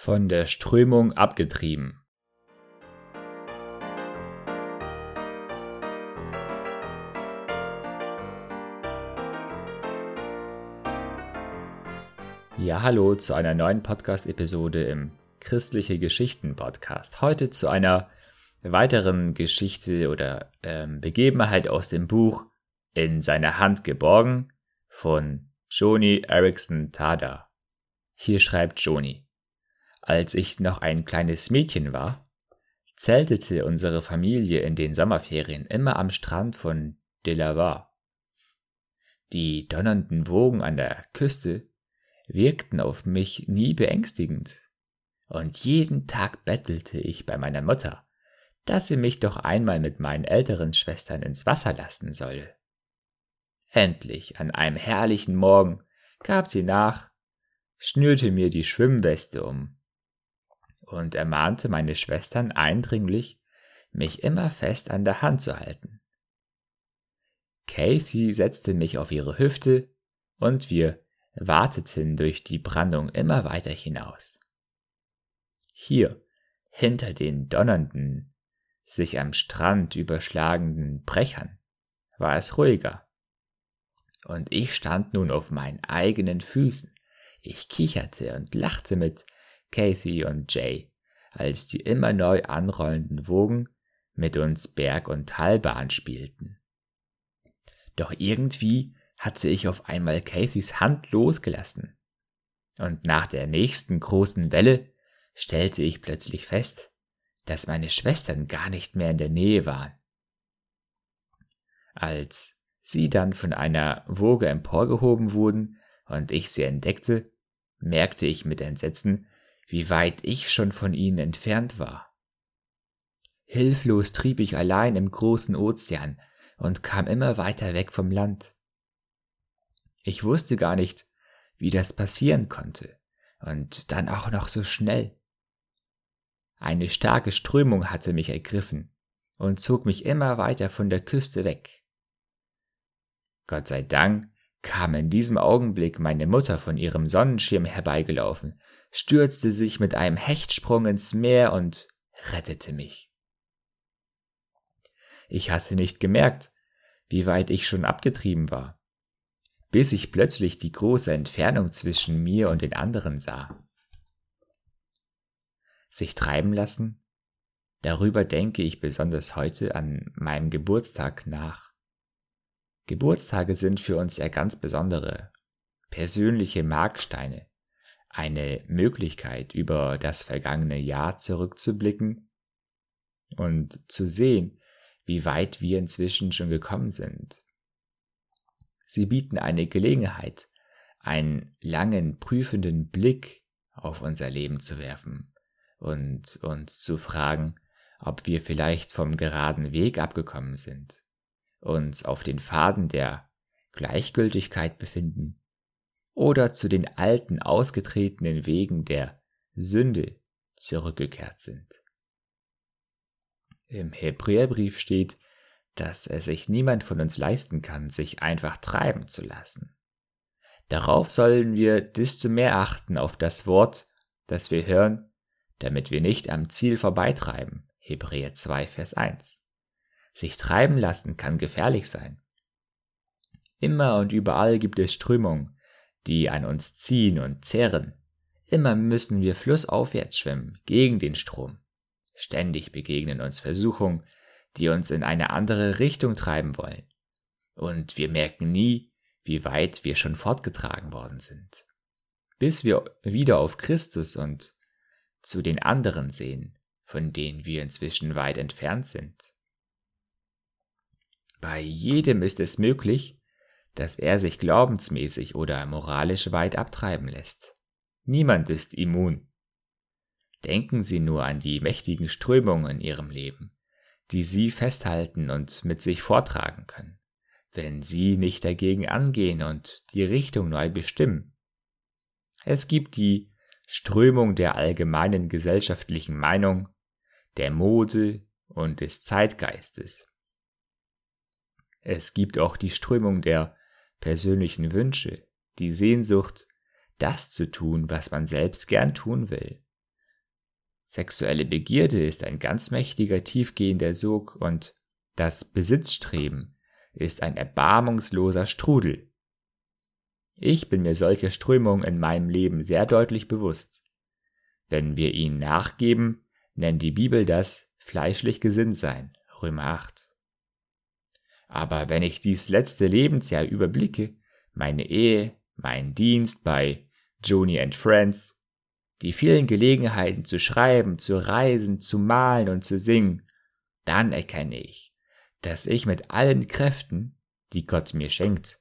von der Strömung abgetrieben. Ja, hallo zu einer neuen Podcast-Episode im Christliche Geschichten Podcast. Heute zu einer weiteren Geschichte oder ähm, Begebenheit aus dem Buch In seiner Hand geborgen von Joni Erickson Tada. Hier schreibt Joni. Als ich noch ein kleines Mädchen war, zeltete unsere Familie in den Sommerferien immer am Strand von Delaware. Die donnernden Wogen an der Küste wirkten auf mich nie beängstigend, und jeden Tag bettelte ich bei meiner Mutter, dass sie mich doch einmal mit meinen älteren Schwestern ins Wasser lassen solle. Endlich, an einem herrlichen Morgen, gab sie nach, schnürte mir die Schwimmweste um und ermahnte meine Schwestern eindringlich, mich immer fest an der Hand zu halten. Kathy setzte mich auf ihre Hüfte und wir warteten durch die Brandung immer weiter hinaus. Hier, hinter den donnernden, sich am Strand überschlagenden Brechern, war es ruhiger. Und ich stand nun auf meinen eigenen Füßen. Ich kicherte und lachte mit Kathy und Jay, als die immer neu anrollenden Wogen mit uns Berg- und Talbahn spielten. Doch irgendwie hatte ich auf einmal Cathys Hand losgelassen. Und nach der nächsten großen Welle stellte ich plötzlich fest, dass meine Schwestern gar nicht mehr in der Nähe waren. Als sie dann von einer Woge emporgehoben wurden und ich sie entdeckte, merkte ich mit Entsetzen, wie weit ich schon von ihnen entfernt war. Hilflos trieb ich allein im großen Ozean und kam immer weiter weg vom Land. Ich wusste gar nicht, wie das passieren konnte, und dann auch noch so schnell. Eine starke Strömung hatte mich ergriffen und zog mich immer weiter von der Küste weg. Gott sei Dank kam in diesem Augenblick meine Mutter von ihrem Sonnenschirm herbeigelaufen stürzte sich mit einem Hechtsprung ins Meer und rettete mich. Ich hatte nicht gemerkt, wie weit ich schon abgetrieben war, bis ich plötzlich die große Entfernung zwischen mir und den anderen sah. Sich treiben lassen? Darüber denke ich besonders heute an meinem Geburtstag nach. Geburtstage sind für uns ja ganz besondere, persönliche Marksteine, eine Möglichkeit, über das vergangene Jahr zurückzublicken und zu sehen, wie weit wir inzwischen schon gekommen sind. Sie bieten eine Gelegenheit, einen langen, prüfenden Blick auf unser Leben zu werfen und uns zu fragen, ob wir vielleicht vom geraden Weg abgekommen sind, uns auf den Faden der Gleichgültigkeit befinden oder zu den alten ausgetretenen Wegen der Sünde zurückgekehrt sind. Im Hebräerbrief steht, dass es sich niemand von uns leisten kann, sich einfach treiben zu lassen. Darauf sollen wir desto mehr achten auf das Wort, das wir hören, damit wir nicht am Ziel vorbeitreiben. Hebräer 2, Vers 1. Sich treiben lassen kann gefährlich sein. Immer und überall gibt es Strömungen, die an uns ziehen und zehren. Immer müssen wir flussaufwärts schwimmen, gegen den Strom. Ständig begegnen uns Versuchungen, die uns in eine andere Richtung treiben wollen. Und wir merken nie, wie weit wir schon fortgetragen worden sind. Bis wir wieder auf Christus und zu den anderen sehen, von denen wir inzwischen weit entfernt sind. Bei jedem ist es möglich, dass er sich glaubensmäßig oder moralisch weit abtreiben lässt. Niemand ist immun. Denken Sie nur an die mächtigen Strömungen in Ihrem Leben, die Sie festhalten und mit sich vortragen können, wenn Sie nicht dagegen angehen und die Richtung neu bestimmen. Es gibt die Strömung der allgemeinen gesellschaftlichen Meinung, der Mode und des Zeitgeistes. Es gibt auch die Strömung der persönlichen Wünsche, die Sehnsucht, das zu tun, was man selbst gern tun will, Sexuelle Begierde ist ein ganz mächtiger, tiefgehender Sog und das Besitzstreben ist ein erbarmungsloser Strudel. Ich bin mir solche Strömungen in meinem Leben sehr deutlich bewusst. Wenn wir ihnen nachgeben, nennt die Bibel das fleischlich gesinnt sein, Römer 8. Aber wenn ich dies letzte Lebensjahr überblicke, meine Ehe, mein Dienst bei Joni and Friends, die vielen Gelegenheiten zu schreiben, zu reisen, zu malen und zu singen, dann erkenne ich, dass ich mit allen Kräften, die Gott mir schenkt,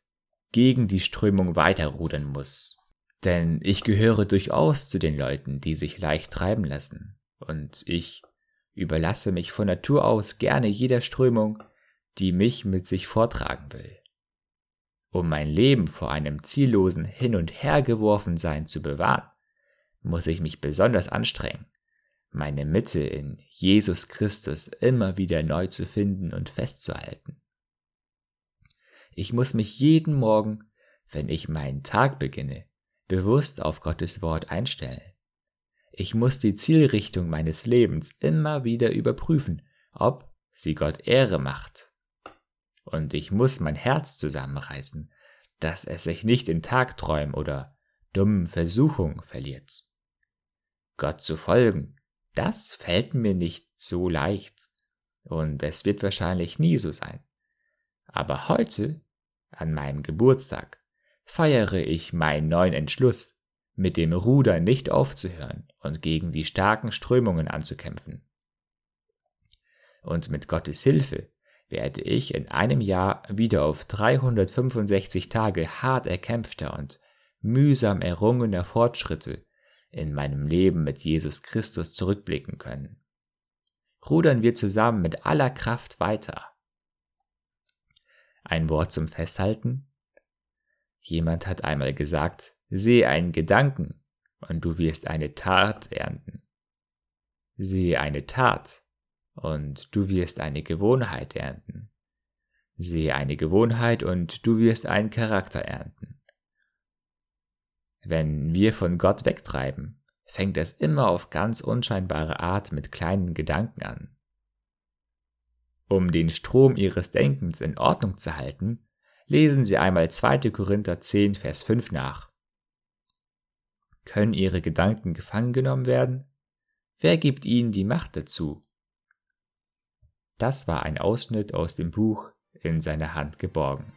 gegen die Strömung weiterrudern muss. Denn ich gehöre durchaus zu den Leuten, die sich leicht treiben lassen, und ich überlasse mich von Natur aus gerne jeder Strömung, die mich mit sich vortragen will. Um mein Leben vor einem ziellosen Hin- und Hergeworfensein zu bewahren, muss ich mich besonders anstrengen, meine Mitte in Jesus Christus immer wieder neu zu finden und festzuhalten. Ich muss mich jeden Morgen, wenn ich meinen Tag beginne, bewusst auf Gottes Wort einstellen. Ich muss die Zielrichtung meines Lebens immer wieder überprüfen, ob sie Gott Ehre macht. Und ich muss mein Herz zusammenreißen, dass es sich nicht in Tagträumen oder dummen Versuchungen verliert. Gott zu folgen, das fällt mir nicht so leicht. Und es wird wahrscheinlich nie so sein. Aber heute, an meinem Geburtstag, feiere ich meinen neuen Entschluss, mit dem Ruder nicht aufzuhören und gegen die starken Strömungen anzukämpfen. Und mit Gottes Hilfe werde ich in einem Jahr wieder auf 365 Tage hart erkämpfter und mühsam errungener Fortschritte in meinem Leben mit Jesus Christus zurückblicken können. Rudern wir zusammen mit aller Kraft weiter. Ein Wort zum Festhalten? Jemand hat einmal gesagt, sehe einen Gedanken und du wirst eine Tat ernten. Sehe eine Tat und du wirst eine Gewohnheit ernten. Sehe eine Gewohnheit und du wirst einen Charakter ernten. Wenn wir von Gott wegtreiben, fängt es immer auf ganz unscheinbare Art mit kleinen Gedanken an. Um den Strom ihres Denkens in Ordnung zu halten, lesen Sie einmal 2. Korinther 10, Vers 5 nach. Können Ihre Gedanken gefangen genommen werden? Wer gibt Ihnen die Macht dazu? Das war ein Ausschnitt aus dem Buch In seiner Hand geborgen.